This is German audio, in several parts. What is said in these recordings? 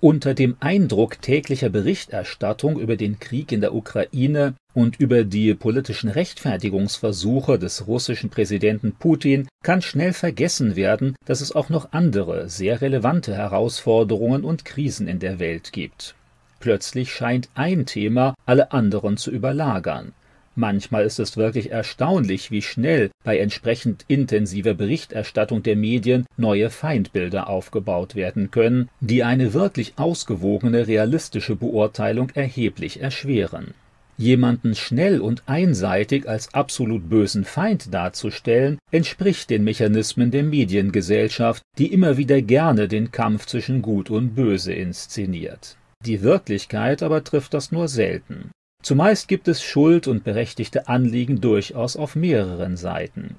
Unter dem Eindruck täglicher Berichterstattung über den Krieg in der Ukraine und über die politischen Rechtfertigungsversuche des russischen Präsidenten Putin kann schnell vergessen werden, dass es auch noch andere sehr relevante Herausforderungen und Krisen in der Welt gibt. Plötzlich scheint ein Thema alle anderen zu überlagern. Manchmal ist es wirklich erstaunlich, wie schnell bei entsprechend intensiver Berichterstattung der Medien neue Feindbilder aufgebaut werden können, die eine wirklich ausgewogene realistische Beurteilung erheblich erschweren. Jemanden schnell und einseitig als absolut bösen Feind darzustellen, entspricht den Mechanismen der Mediengesellschaft, die immer wieder gerne den Kampf zwischen Gut und Böse inszeniert. Die Wirklichkeit aber trifft das nur selten. Zumeist gibt es Schuld und berechtigte Anliegen durchaus auf mehreren Seiten.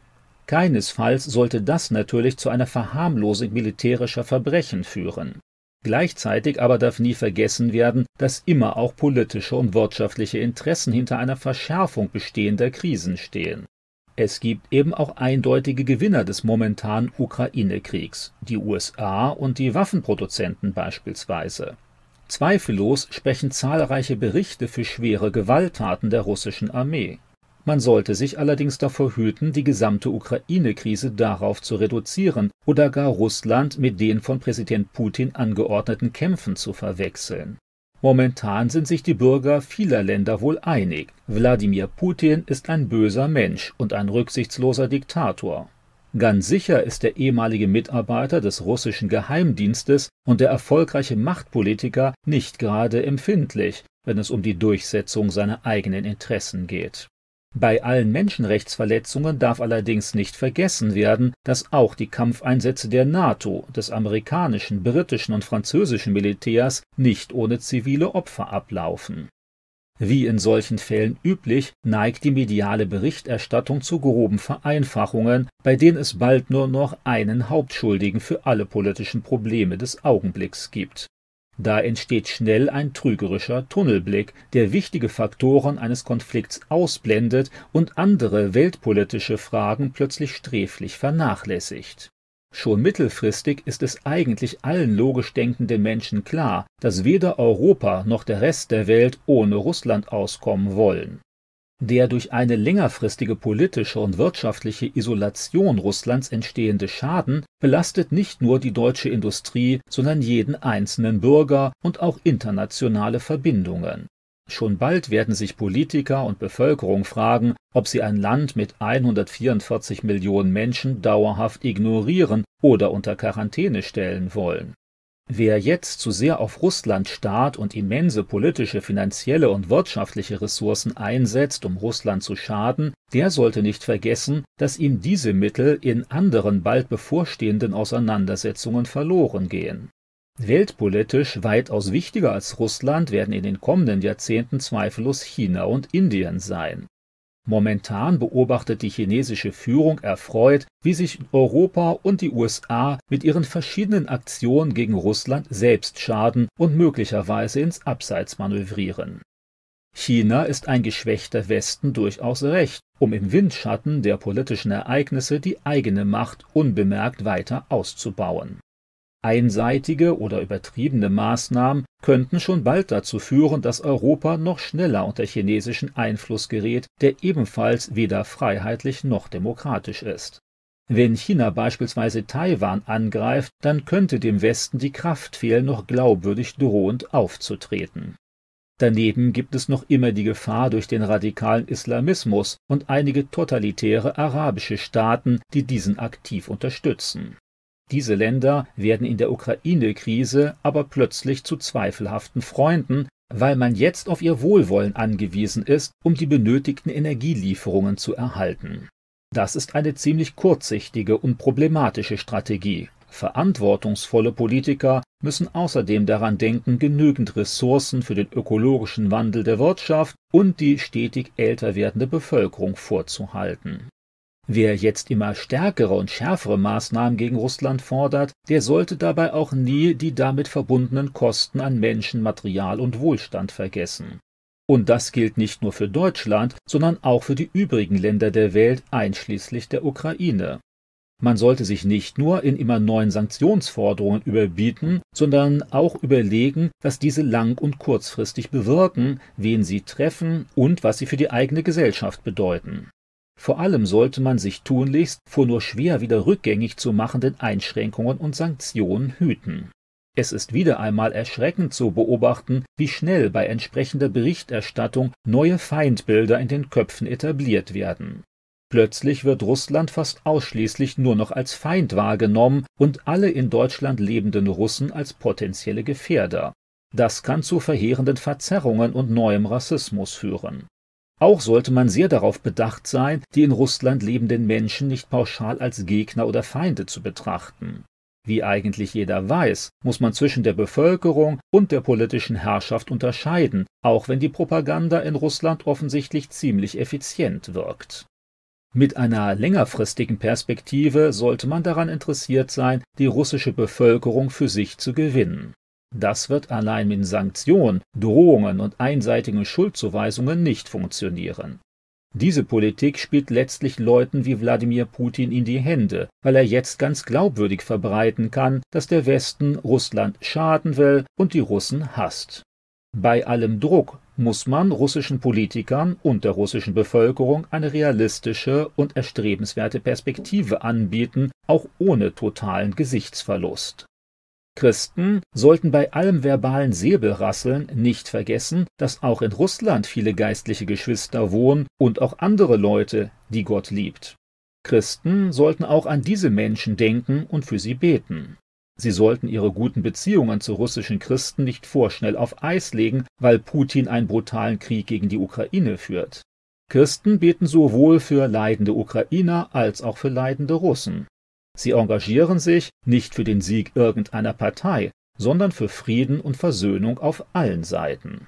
Keinesfalls sollte das natürlich zu einer Verharmlosung militärischer Verbrechen führen. Gleichzeitig aber darf nie vergessen werden, dass immer auch politische und wirtschaftliche Interessen hinter einer Verschärfung bestehender Krisen stehen. Es gibt eben auch eindeutige Gewinner des momentanen Ukraine-Kriegs, die USA und die Waffenproduzenten beispielsweise. Zweifellos sprechen zahlreiche Berichte für schwere Gewalttaten der russischen Armee. Man sollte sich allerdings davor hüten, die gesamte Ukraine-Krise darauf zu reduzieren oder gar Russland mit den von Präsident Putin angeordneten Kämpfen zu verwechseln. Momentan sind sich die Bürger vieler Länder wohl einig. Wladimir Putin ist ein böser Mensch und ein rücksichtsloser Diktator. Ganz sicher ist der ehemalige Mitarbeiter des russischen Geheimdienstes und der erfolgreiche Machtpolitiker nicht gerade empfindlich, wenn es um die Durchsetzung seiner eigenen Interessen geht. Bei allen Menschenrechtsverletzungen darf allerdings nicht vergessen werden, dass auch die Kampfeinsätze der NATO, des amerikanischen, britischen und französischen Militärs nicht ohne zivile Opfer ablaufen wie in solchen Fällen üblich, neigt die mediale Berichterstattung zu groben Vereinfachungen, bei denen es bald nur noch einen Hauptschuldigen für alle politischen Probleme des Augenblicks gibt. Da entsteht schnell ein trügerischer Tunnelblick, der wichtige Faktoren eines Konflikts ausblendet und andere weltpolitische Fragen plötzlich sträflich vernachlässigt Schon mittelfristig ist es eigentlich allen logisch denkenden Menschen klar, dass weder Europa noch der Rest der Welt ohne Russland auskommen wollen. Der durch eine längerfristige politische und wirtschaftliche Isolation Russlands entstehende Schaden belastet nicht nur die deutsche Industrie, sondern jeden einzelnen Bürger und auch internationale Verbindungen Schon bald werden sich Politiker und Bevölkerung fragen, ob sie ein Land mit 144 Millionen Menschen dauerhaft ignorieren oder unter Quarantäne stellen wollen. Wer jetzt zu sehr auf Russland starrt und immense politische, finanzielle und wirtschaftliche Ressourcen einsetzt, um Russland zu schaden, der sollte nicht vergessen, dass ihm diese Mittel in anderen bald bevorstehenden Auseinandersetzungen verloren gehen Weltpolitisch weitaus wichtiger als Russland werden in den kommenden Jahrzehnten zweifellos China und Indien sein. Momentan beobachtet die chinesische Führung erfreut, wie sich Europa und die USA mit ihren verschiedenen Aktionen gegen Russland selbst schaden und möglicherweise ins Abseits manövrieren. China ist ein geschwächter Westen durchaus recht, um im Windschatten der politischen Ereignisse die eigene Macht unbemerkt weiter auszubauen Einseitige oder übertriebene Maßnahmen könnten schon bald dazu führen, dass Europa noch schneller unter chinesischen Einfluss gerät, der ebenfalls weder freiheitlich noch demokratisch ist. Wenn China beispielsweise Taiwan angreift, dann könnte dem Westen die Kraft fehlen, noch glaubwürdig drohend aufzutreten. Daneben gibt es noch immer die Gefahr durch den radikalen Islamismus und einige totalitäre arabische Staaten, die diesen aktiv unterstützen diese Länder werden in der Ukraine-Krise aber plötzlich zu zweifelhaften Freunden, weil man jetzt auf ihr Wohlwollen angewiesen ist, um die benötigten Energielieferungen zu erhalten. Das ist eine ziemlich kurzsichtige und problematische Strategie. Verantwortungsvolle Politiker müssen außerdem daran denken, genügend Ressourcen für den ökologischen Wandel der Wirtschaft und die stetig älter werdende Bevölkerung vorzuhalten Wer jetzt immer stärkere und schärfere Maßnahmen gegen Russland fordert, der sollte dabei auch nie die damit verbundenen Kosten an Menschen, Material und Wohlstand vergessen. Und das gilt nicht nur für Deutschland, sondern auch für die übrigen Länder der Welt einschließlich der Ukraine. Man sollte sich nicht nur in immer neuen Sanktionsforderungen überbieten, sondern auch überlegen, was diese lang- und kurzfristig bewirken, wen sie treffen und was sie für die eigene Gesellschaft bedeuten. Vor allem sollte man sich tunlichst vor nur schwer wieder rückgängig zu machenden Einschränkungen und Sanktionen hüten. Es ist wieder einmal erschreckend zu beobachten, wie schnell bei entsprechender Berichterstattung neue Feindbilder in den Köpfen etabliert werden. Plötzlich wird Russland fast ausschließlich nur noch als Feind wahrgenommen und alle in Deutschland lebenden Russen als potenzielle Gefährder. Das kann zu verheerenden Verzerrungen und neuem Rassismus führen. Auch sollte man sehr darauf bedacht sein, die in Russland lebenden Menschen nicht pauschal als Gegner oder Feinde zu betrachten. Wie eigentlich jeder weiß, muss man zwischen der Bevölkerung und der politischen Herrschaft unterscheiden, auch wenn die Propaganda in Russland offensichtlich ziemlich effizient wirkt. Mit einer längerfristigen Perspektive sollte man daran interessiert sein, die russische Bevölkerung für sich zu gewinnen. Das wird allein mit Sanktionen, Drohungen und einseitigen Schuldzuweisungen nicht funktionieren. Diese Politik spielt letztlich Leuten wie Wladimir Putin in die Hände, weil er jetzt ganz glaubwürdig verbreiten kann, dass der Westen Russland schaden will und die Russen hasst. Bei allem Druck muss man russischen Politikern und der russischen Bevölkerung eine realistische und erstrebenswerte Perspektive anbieten, auch ohne totalen Gesichtsverlust. Christen sollten bei allem verbalen Säbelrasseln nicht vergessen, dass auch in Russland viele geistliche Geschwister wohnen und auch andere Leute, die Gott liebt. Christen sollten auch an diese Menschen denken und für sie beten. Sie sollten ihre guten Beziehungen zu russischen Christen nicht vorschnell auf Eis legen, weil Putin einen brutalen Krieg gegen die Ukraine führt. Christen beten sowohl für leidende Ukrainer als auch für leidende Russen. Sie engagieren sich nicht für den Sieg irgendeiner Partei, sondern für Frieden und Versöhnung auf allen Seiten.